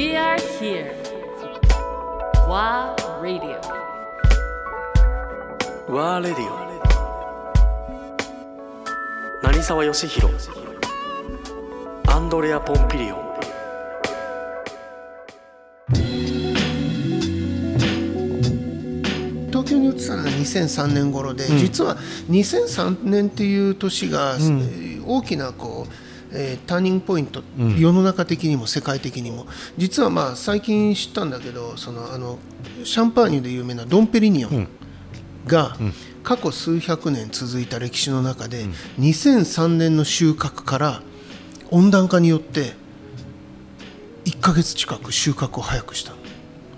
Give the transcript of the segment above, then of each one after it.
We are here. WA Radio. ワーレディオ成沢義弘アンドレア・ポンピリオン。東京に移ったのが2003年頃で、実は2003年っていう年が、えー大きなこう、えーターニングポイント、世の中的にも世界的にも。実はまあ最近知ったんだけどそのあのシャンパーニュで有名なドン・ペリニオンが、過去数百年続いた歴史の中で、2003年の収穫から温暖化によって1ヶ月近く収穫を早くした。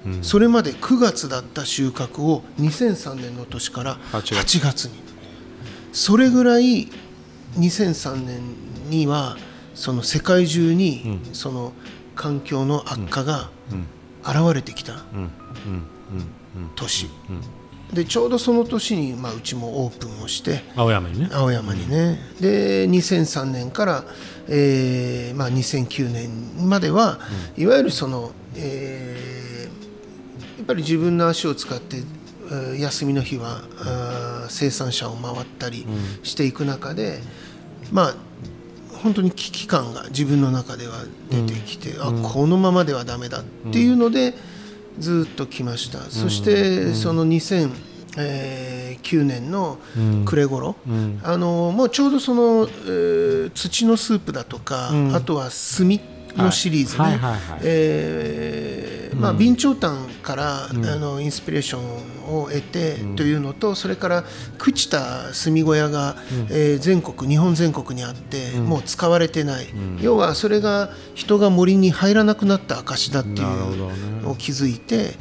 の。それまで9月だった収穫を2003年の年から8 8月に。それぐらい2003年にはその世界中にその環境の悪化が現れてきた年。でちょうどその年にまあうちもオープンをして青山にね。青山にね、で2003年から、えーまあ、2009年までは、いわゆるその、えーやっぱり自分の足を使って、えー休みの日は生産者を回ったりしていく中で、まあ本当に危機感が自分の中では出てきて、あこのままではダメだっていうので、ずっと来ました、そしてその2009年の暮れ頃、あのもうちょうどその、えー土のスープだとか、あとは炭のシリーズね、はいはいはい。はいえーまあ、備長炭から、あのインスピレーションを得てというのと、それから朽ちた炭小屋が、えー全国日本全国にあって、もう使われてない、要はそれが人が森に入らなくなった証だっていうのを気づいて、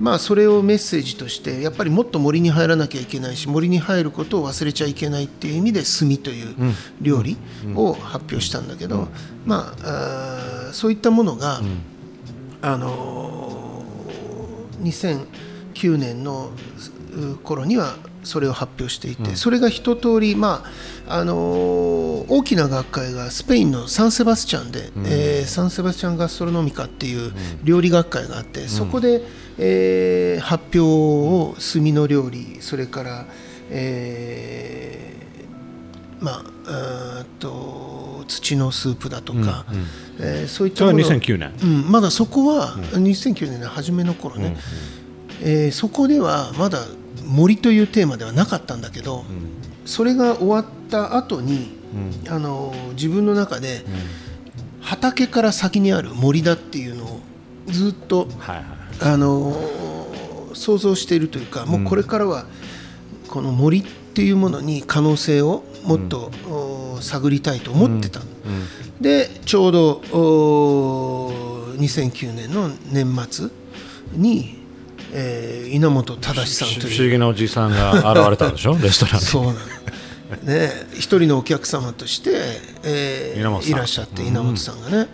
まあ、それをメッセージとしてやっぱりもっと森に入らなきゃいけないし森に入ることを忘れちゃいけないっていう意味で炭という料理を発表したんだけど、まああーそういったものが、あのー2009年のう頃にはそれを発表していて、それが一通り、まああのー大きな学会がスペインのサンセバスチャンで、えーサンセバスチャンガストロノミカっていう料理学会があって、そこで、えー発表を炭の料理それから、えーまあと土のスープだとか、えーそういったそれはもの2009年。うん、まだそこは2009年の初めの頃ね、えーそこではまだ森というテーマではなかったんだけど、それが終わった後に、あの自分の中で、畑から先にある森だっていうのをずっと、はいはい。あの想像しているというかもうこれからはこの森っていうものに可能性をもっと、お探りたいと思ってた、でちょうどお2009年の年末に、えー稲本忠さんという。不思議なおじさんが現れたでしょ？レストランに。そうなの。ね、一人のお客様として、えーいらっしゃって稲本さんがね、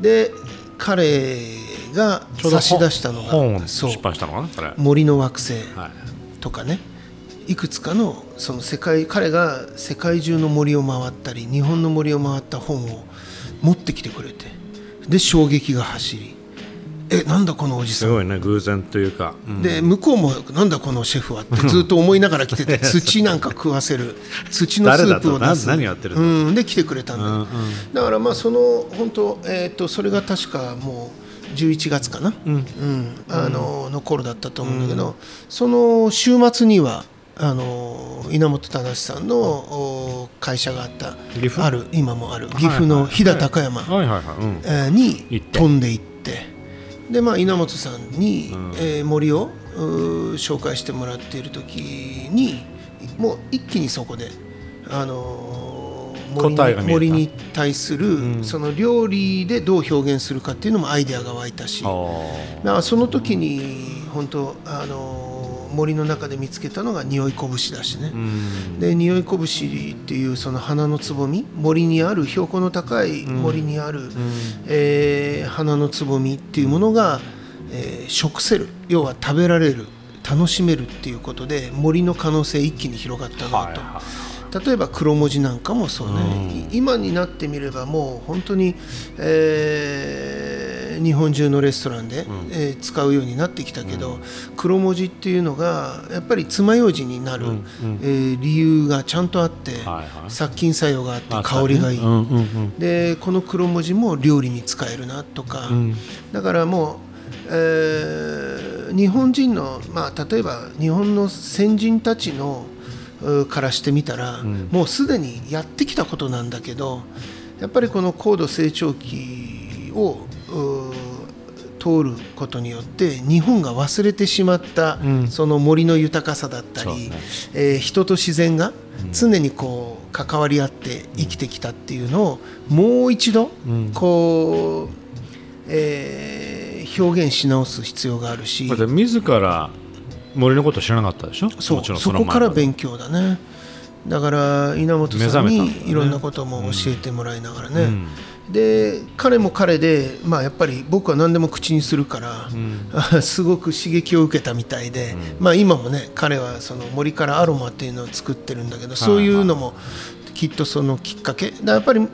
で彼が差し出したの本を出がそう。版したのかな？それ。森の惑星はい。とかね。いくつかのその世界彼が世界中の森を回ったり日本の森を回った本を持ってきてくれてで衝撃が走りえなんだこのおじさん？すごいね偶然というか、うん。で向こうもなんだこのシェフはってずっと思いながら来てて 土なんか食わせる 土のスープを出す。何やってるうん、で来てくれたんだよ、だからまあその本当えっ、とそれが確かもう11月かな、うん。あのの頃だったと思うんだけど、その週末にはあの稲本忠さんのお会社があった岐阜？ある今もある岐阜の飛騨高山、に飛んでいってで、まあ、稲本さんに、えー森を紹介してもらっている時にもう一気にそこで、あのー森に対する、その料理でどう表現するかっていうのもアイデアが湧いたし。だからその時に本当、あのー森の中で見つけたのが匂いこぶしだしね。で匂いこぶしっていうその花のつぼみ森にある標高の高い森にある、えー花のつぼみっていうものが、えー食せる。要は食べられる。楽しめるっていうことで森の可能性一気に広がったなと。例えば黒文字なんかもそうね、い今になってみればもう本当に、えー日本中のレストランで、えー使うようになってきたけど、黒文字っていうのがやっぱり爪楊枝になる、えー理由がちゃんとあって、はいはい。殺菌作用があって香りがいい、ねうんうんうん。でこの黒文字も料理に使えるなとか、だからもう、えー日本人の、まあ、例えば日本の先人たちのうからしてみたら、もうすでにやってきたことなんだけどやっぱりこの高度成長期をう通ることによって日本が忘れてしまった、その森の豊かさだったり、えー人と自然が常にこう関わり合って生きてきたっていうのをもう一度こう、えー表現し直す必要があるし自ら森のこと知らなかったでしょ？そうそこから勉強だね。だから稲本目さんにいろんなことも教えてもらいながらね、で彼も彼で、まあ、やっぱり僕は何でも口にするから、すごく刺激を受けたみたいで、まあ、今もね彼はその森からアロマっていうのを作ってるんだけどそういうのもきっとそのきっかけ。だやっぱり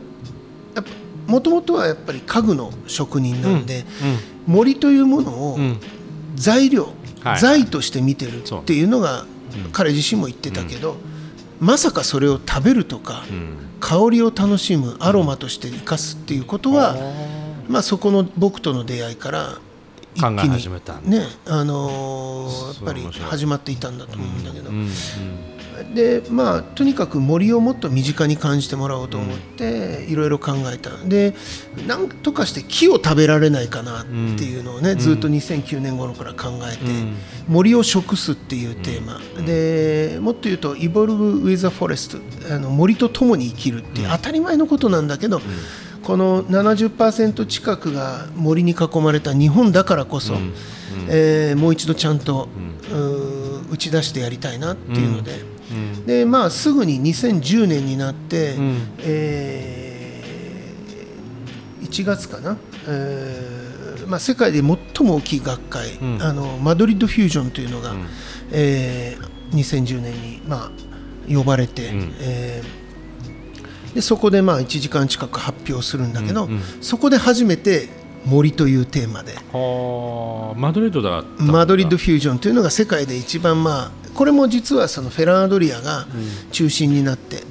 もともとはやっぱり家具の職人なんで、森というものを材料、はい。財として見てるっていうのが彼自身も言ってたけど、まさかそれを食べるとか、香りを楽しむアロマとして生かすっていうことは、まあ、そこの僕との出会いから一気にねあのーやっぱり始まっていたんだと思うんだけど、うんうんでまあとにかく森をもっと身近に感じてもらおうと思っていろいろ考えた。でなんとかして木を食べられないかなっていうのをね、ずっと2009年頃から考えて、森を食すっていうテーマ、でもっと言うと「イボルブ・ウィザ・フォレスト」あの森と共に生きるっていう当たり前のことなんだけど、この70%近くが森に囲まれた日本だからこそ、えーもう一度ちゃんと、打ち出してやりたいなっていうので、でまあ、すぐに2010年になって、えー1月かな、えーまあ、世界で最も大きい学会、あのマドリッドフュージョンというのが、えー2010年に、まあ、呼ばれて、えーでそこでまあ1時間近く発表するんだけど、そこで初めて森というテーマで。はあマドリードだったんだ。マドリッドフュージョンというのが世界で一番まあこれも実はそのフェラードリアが中心になって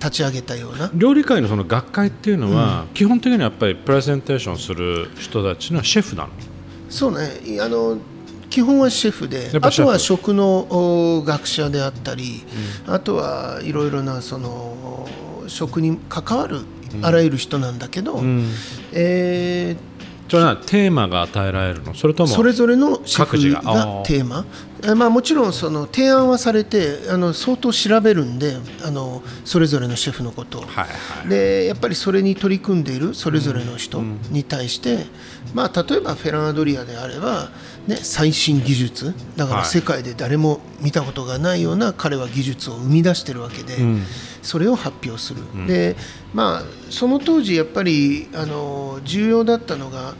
立ち上げたような、料理界のその学会っていうのは、基本的にはやっぱりプレゼンテーションする人たちのシェフなの。そうね。いあの基本はシェフであとは食のお学者であったり、あとはいろいろなその食に関わるあらゆる人なんだけど、えーそれはテーマが与えられるの？それともそれぞれのシェフがテーマ？えまあ、もちろんその提案はされてあの相当調べるんであのそれぞれのシェフのことを。はいはい。でやっぱりそれに取り組んでいるそれぞれの人に対して、まあ、例えばフェラードリアであれば、ね、最新技術。だからはい。世界で誰も見たことがないような彼は技術を生み出してるわけで、それを発表する、でまあ、その当時やっぱりあの重要だったのが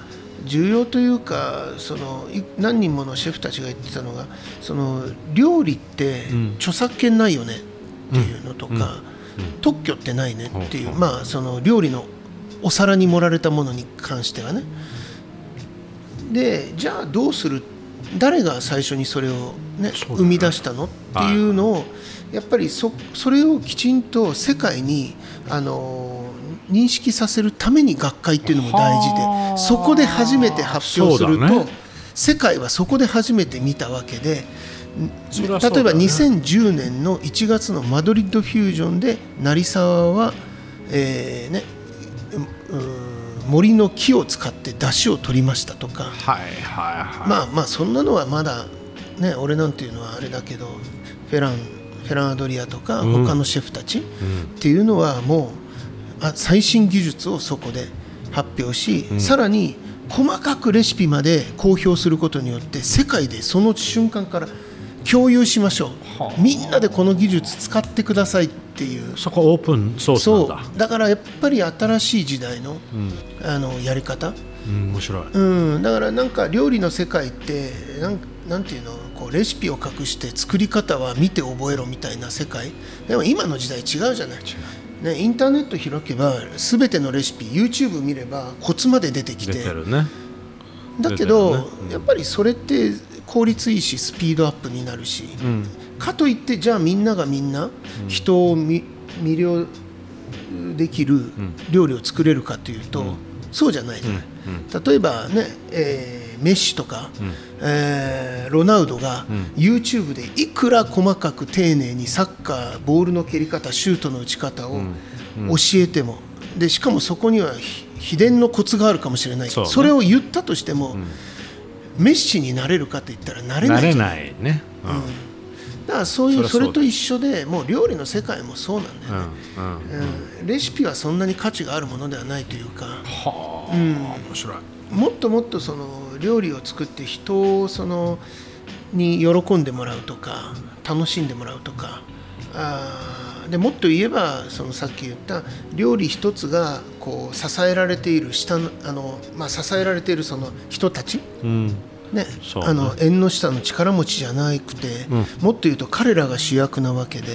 重要というかそのい何人ものシェフたちが言ってたのがその料理って著作権ないよねっていうのとか、特許ってないねっていう、まあその料理のお皿に盛られたものに関してはねでじゃあどうする？誰が最初にそれを、ねね。生み出したの？っていうのをやっぱりそそれをきちんと世界にあの認識させるために学会っていうのも大事はあ。でそこで初めて発表すると、ね。世界はそこで初めて見たわけで例えば2010年の1月のマドリッドフュージョンで成沢は、えーね、うう森の木を使って出汁を取りましたとか、はいはいはい。まあまあそんなのはまだね俺なんていうのはあれだけどフェランフェランアドリアとか他のシェフたちっていうのはもうあ最新技術をそこで発表し、さらに細かくレシピまで公表することによって世界でその瞬間から共有しましょう。みんなでこの技術使ってくださいっていう。そこオープンソースなんそだう。だからやっぱり新しい時代の,、あのやり方。うん面白い。うん、だからなんか料理の世界ってなんなんていうの？こうレシピを隠して作り方は見て覚えろみたいな世界。でも今の時代違うじゃない。ね、インターネット開けば全てのレシピ YouTube 見ればコツまで出てき出てね。だけ出ど、ね。うん。やっぱりそれって効率いいしスピードアップになるし、うん。かといってじゃあみんながみんな人をみ魅了できる料理を作れるかというと、そうじゃないじゃない、例えばね、えーメッシとか、えーロナウドが YouTube でいくら細かく丁寧にサッカーボールの蹴り方シュートの打ち方を教えてもでしかもそこにはひ秘伝のコツがあるかもしれない。それを言ったとしても、メッシになれるかと言ったらなれない慣れないね。うん。だからそういうそれと一緒でもう料理の世界もそうなんだよね、うんうんうん。レシピはそんなに価値があるものではないというか。はあ面白い。もっともっとその料理を作って人をそのに喜んでもらうとか楽しんでもらうとかあー。でもっと言えばそのさっき言った料理一つがこう支えられている下のあの、まあ、支えられているその人たち。うん。ねあの縁の下の力持ちじゃなくて、もっと言うと彼らが主役なわけで、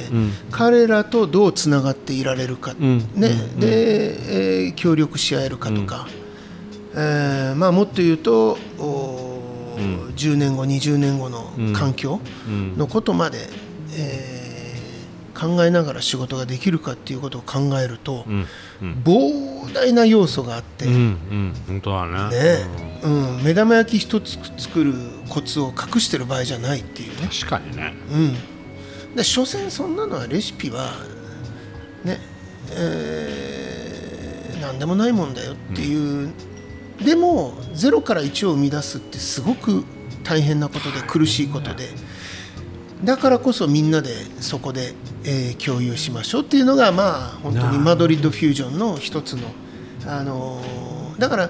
彼らとどうつながっていられるか、ん。ね。で、えー協力し合えるかとか、えーまあ、もっと言うと、おー10年後20年後の環境のことまで、えー考えながら仕事ができるかっていうことを考えると、うん膨大な要素があって。うんうん。本当だね。ねうん、目玉焼き一つ作るコツを隠してる場合じゃないっていうね、確かにね。うん、で所詮そんなのはレシピはねえー、何でもないもんだよっていう、でも0から1を生み出すってすごく大変なことで苦しいことでだからこそみんなでそこで、えー共有しましょうっていうのがまあ本当にマドリッドフュージョンの一つの、あのーだから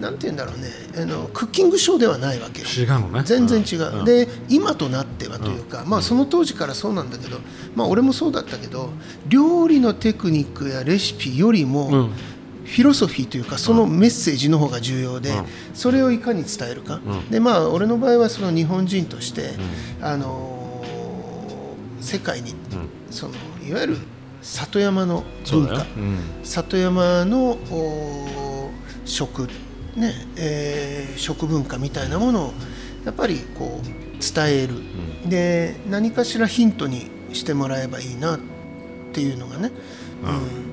なんて言うんだろうね。あのクッキングショーではないわけ。よ違うのね。全然違う、うん。で今となってはというか、まあその当時からそうなんだけど、まあ、俺もそうだったけど料理のテクニックやレシピよりも、うん。フィロソフィーというかそのメッセージの方が重要で、それをいかに伝えるか、でまあ俺の場合はその日本人として、あのー世界に、そのいわゆる里山の文化。里山のお食、ねえー食文化みたいなものをやっぱりこう伝える、で何かしらヒントにしてもらえばいいなっていうのがね、うん